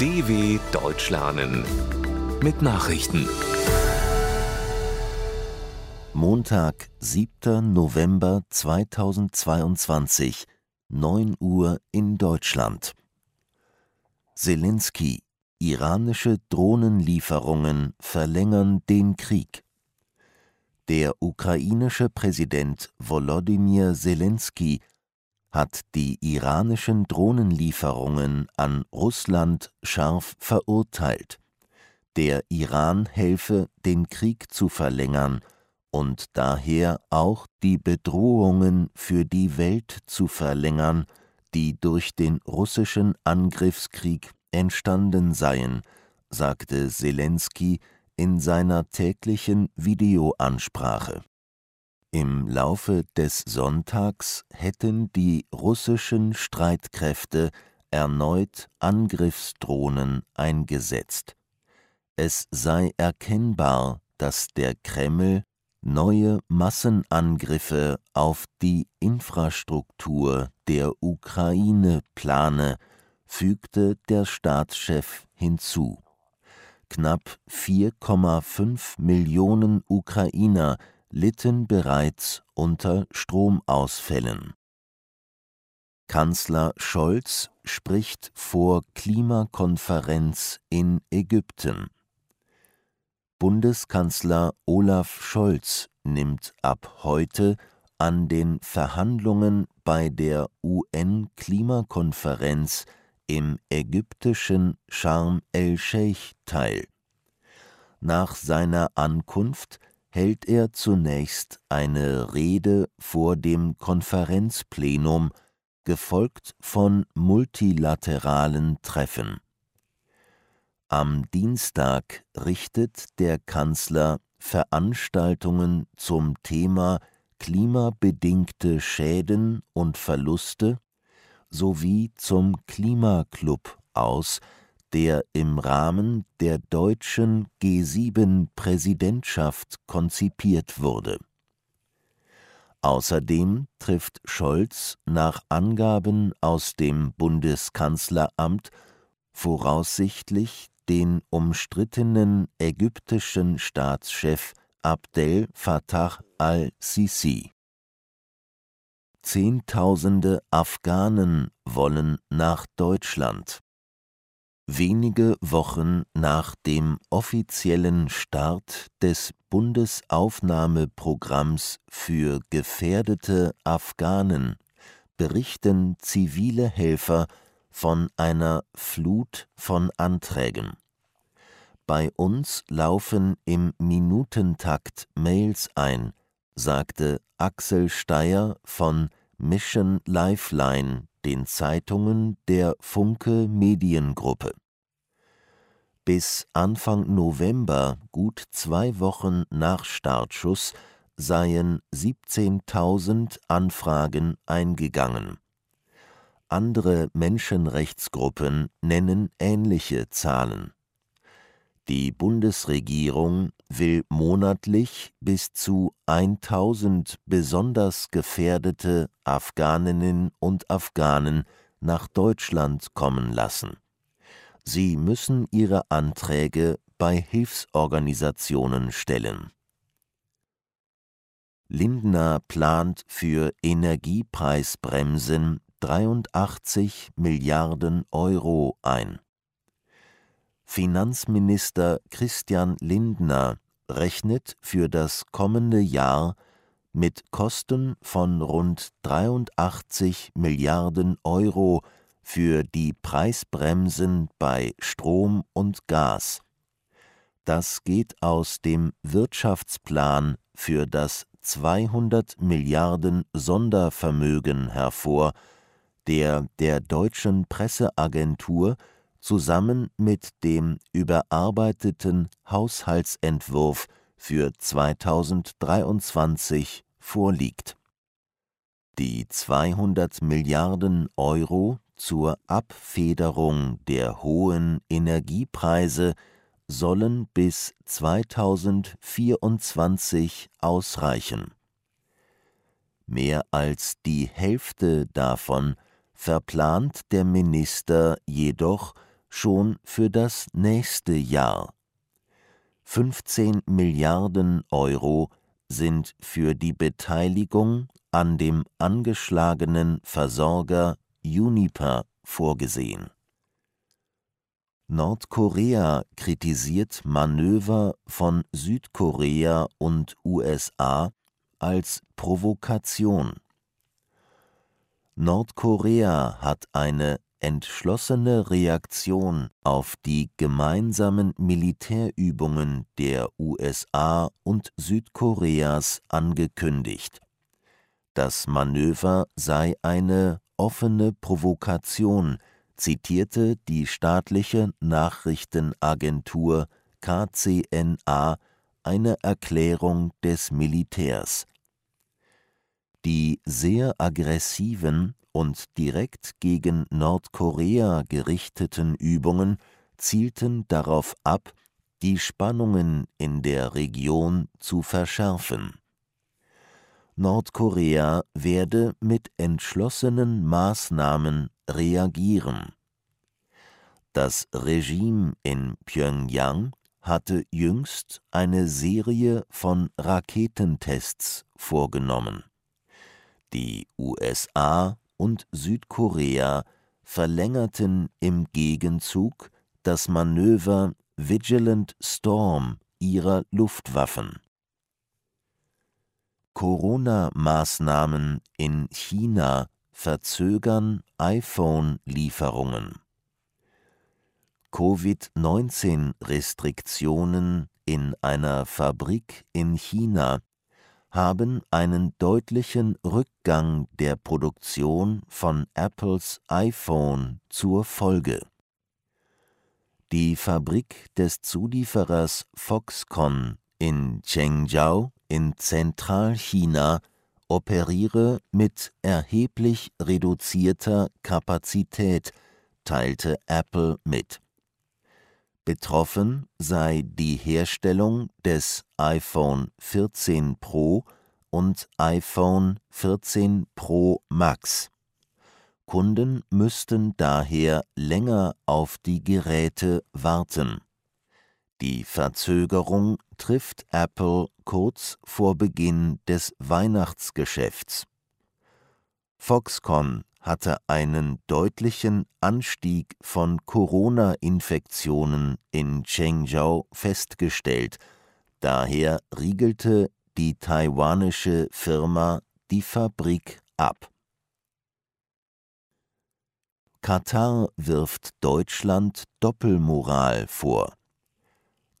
DW Deutsch lernen mit Nachrichten. Montag, 7. November 2022, 9 Uhr in Deutschland. Zelensky, iranische Drohnenlieferungen verlängern den Krieg. Der ukrainische Präsident Volodymyr Zelensky hat die iranischen Drohnenlieferungen an Russland scharf verurteilt. Der Iran helfe, den Krieg zu verlängern und daher auch die Bedrohungen für die Welt zu verlängern, die durch den russischen Angriffskrieg entstanden seien, sagte Zelensky in seiner täglichen Videoansprache. Im Laufe des Sonntags hätten die russischen Streitkräfte erneut Angriffsdrohnen eingesetzt. Es sei erkennbar, dass der Kreml neue Massenangriffe auf die Infrastruktur der Ukraine plane, fügte der Staatschef hinzu. Knapp 4,5 Millionen Ukrainer litten bereits unter Stromausfällen. Kanzler Scholz spricht vor Klimakonferenz in Ägypten. Bundeskanzler Olaf Scholz nimmt ab heute an den Verhandlungen bei der UN-Klimakonferenz im ägyptischen Sharm el-Sheikh teil. Nach seiner Ankunft hält er zunächst eine Rede vor dem Konferenzplenum, gefolgt von multilateralen Treffen. Am Dienstag richtet der Kanzler Veranstaltungen zum Thema klimabedingte Schäden und Verluste sowie zum Klimaclub aus, der im Rahmen der deutschen G7-Präsidentschaft konzipiert wurde. Außerdem trifft Scholz nach Angaben aus dem Bundeskanzleramt voraussichtlich den umstrittenen ägyptischen Staatschef Abdel Fattah al-Sisi. Zehntausende Afghanen wollen nach Deutschland wenige Wochen nach dem offiziellen Start des Bundesaufnahmeprogramms für gefährdete Afghanen berichten zivile Helfer von einer Flut von Anträgen. Bei uns laufen im Minutentakt Mails ein, sagte Axel Steyer von Mission Lifeline den Zeitungen der Funke Mediengruppe. Bis Anfang November, gut zwei Wochen nach Startschuss, seien 17.000 Anfragen eingegangen. Andere Menschenrechtsgruppen nennen ähnliche Zahlen. Die Bundesregierung will monatlich bis zu 1000 besonders gefährdete Afghaninnen und Afghanen nach Deutschland kommen lassen. Sie müssen ihre Anträge bei Hilfsorganisationen stellen. Lindner plant für Energiepreisbremsen 83 Milliarden Euro ein Finanzminister Christian Lindner rechnet für das kommende Jahr mit Kosten von rund 83 Milliarden Euro für die Preisbremsen bei Strom und Gas. Das geht aus dem Wirtschaftsplan für das 200 Milliarden Sondervermögen hervor, der der deutschen Presseagentur zusammen mit dem überarbeiteten Haushaltsentwurf für 2023 vorliegt. Die 200 Milliarden Euro zur Abfederung der hohen Energiepreise sollen bis 2024 ausreichen. Mehr als die Hälfte davon verplant der Minister jedoch schon für das nächste Jahr. 15 Milliarden Euro sind für die Beteiligung an dem angeschlagenen Versorger Uniper vorgesehen. Nordkorea kritisiert Manöver von Südkorea und USA als Provokation. Nordkorea hat eine entschlossene Reaktion auf die gemeinsamen Militärübungen der USA und Südkoreas angekündigt. Das Manöver sei eine offene Provokation, zitierte die staatliche Nachrichtenagentur KCNA eine Erklärung des Militärs. Die sehr aggressiven und direkt gegen Nordkorea gerichteten Übungen zielten darauf ab, die Spannungen in der Region zu verschärfen. Nordkorea werde mit entschlossenen Maßnahmen reagieren. Das Regime in Pjöngjang hatte jüngst eine Serie von Raketentests vorgenommen. Die USA und Südkorea verlängerten im Gegenzug das Manöver Vigilant Storm ihrer Luftwaffen. Corona-Maßnahmen in China verzögern iPhone-Lieferungen. Covid-19-Restriktionen in einer Fabrik in China haben einen deutlichen Rückgang der Produktion von Apples iPhone zur Folge. Die Fabrik des Zulieferers Foxconn in Chengzhou in Zentralchina operiere mit erheblich reduzierter Kapazität, teilte Apple mit. Betroffen sei die Herstellung des iPhone 14 Pro und iPhone 14 Pro Max. Kunden müssten daher länger auf die Geräte warten. Die Verzögerung trifft Apple kurz vor Beginn des Weihnachtsgeschäfts. Foxconn hatte einen deutlichen Anstieg von Corona-Infektionen in Chengzhou festgestellt, daher riegelte die taiwanische Firma die Fabrik ab. Katar wirft Deutschland Doppelmoral vor.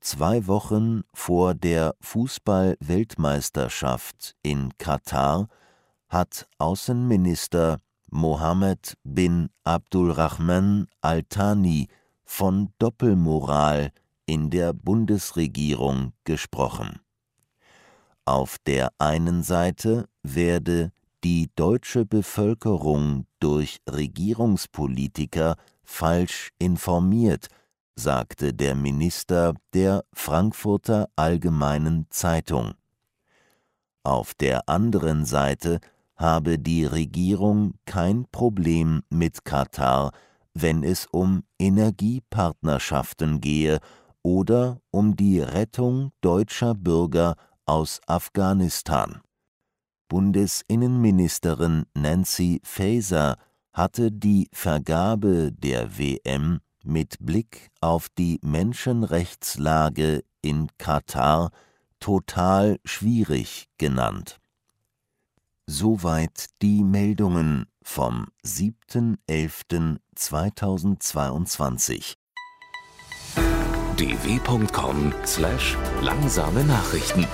Zwei Wochen vor der Fußball-Weltmeisterschaft in Katar hat Außenminister Mohammed bin Abdulrahman Al-Thani von Doppelmoral in der Bundesregierung gesprochen. Auf der einen Seite werde die deutsche Bevölkerung durch Regierungspolitiker falsch informiert, sagte der Minister der Frankfurter Allgemeinen Zeitung. Auf der anderen Seite habe die Regierung kein Problem mit Katar, wenn es um Energiepartnerschaften gehe oder um die Rettung deutscher Bürger aus Afghanistan. Bundesinnenministerin Nancy Faeser hatte die Vergabe der WM mit Blick auf die Menschenrechtslage in Katar total schwierig genannt Soweit die Meldungen vom 7.11.2022. dw.com/langsame Nachrichten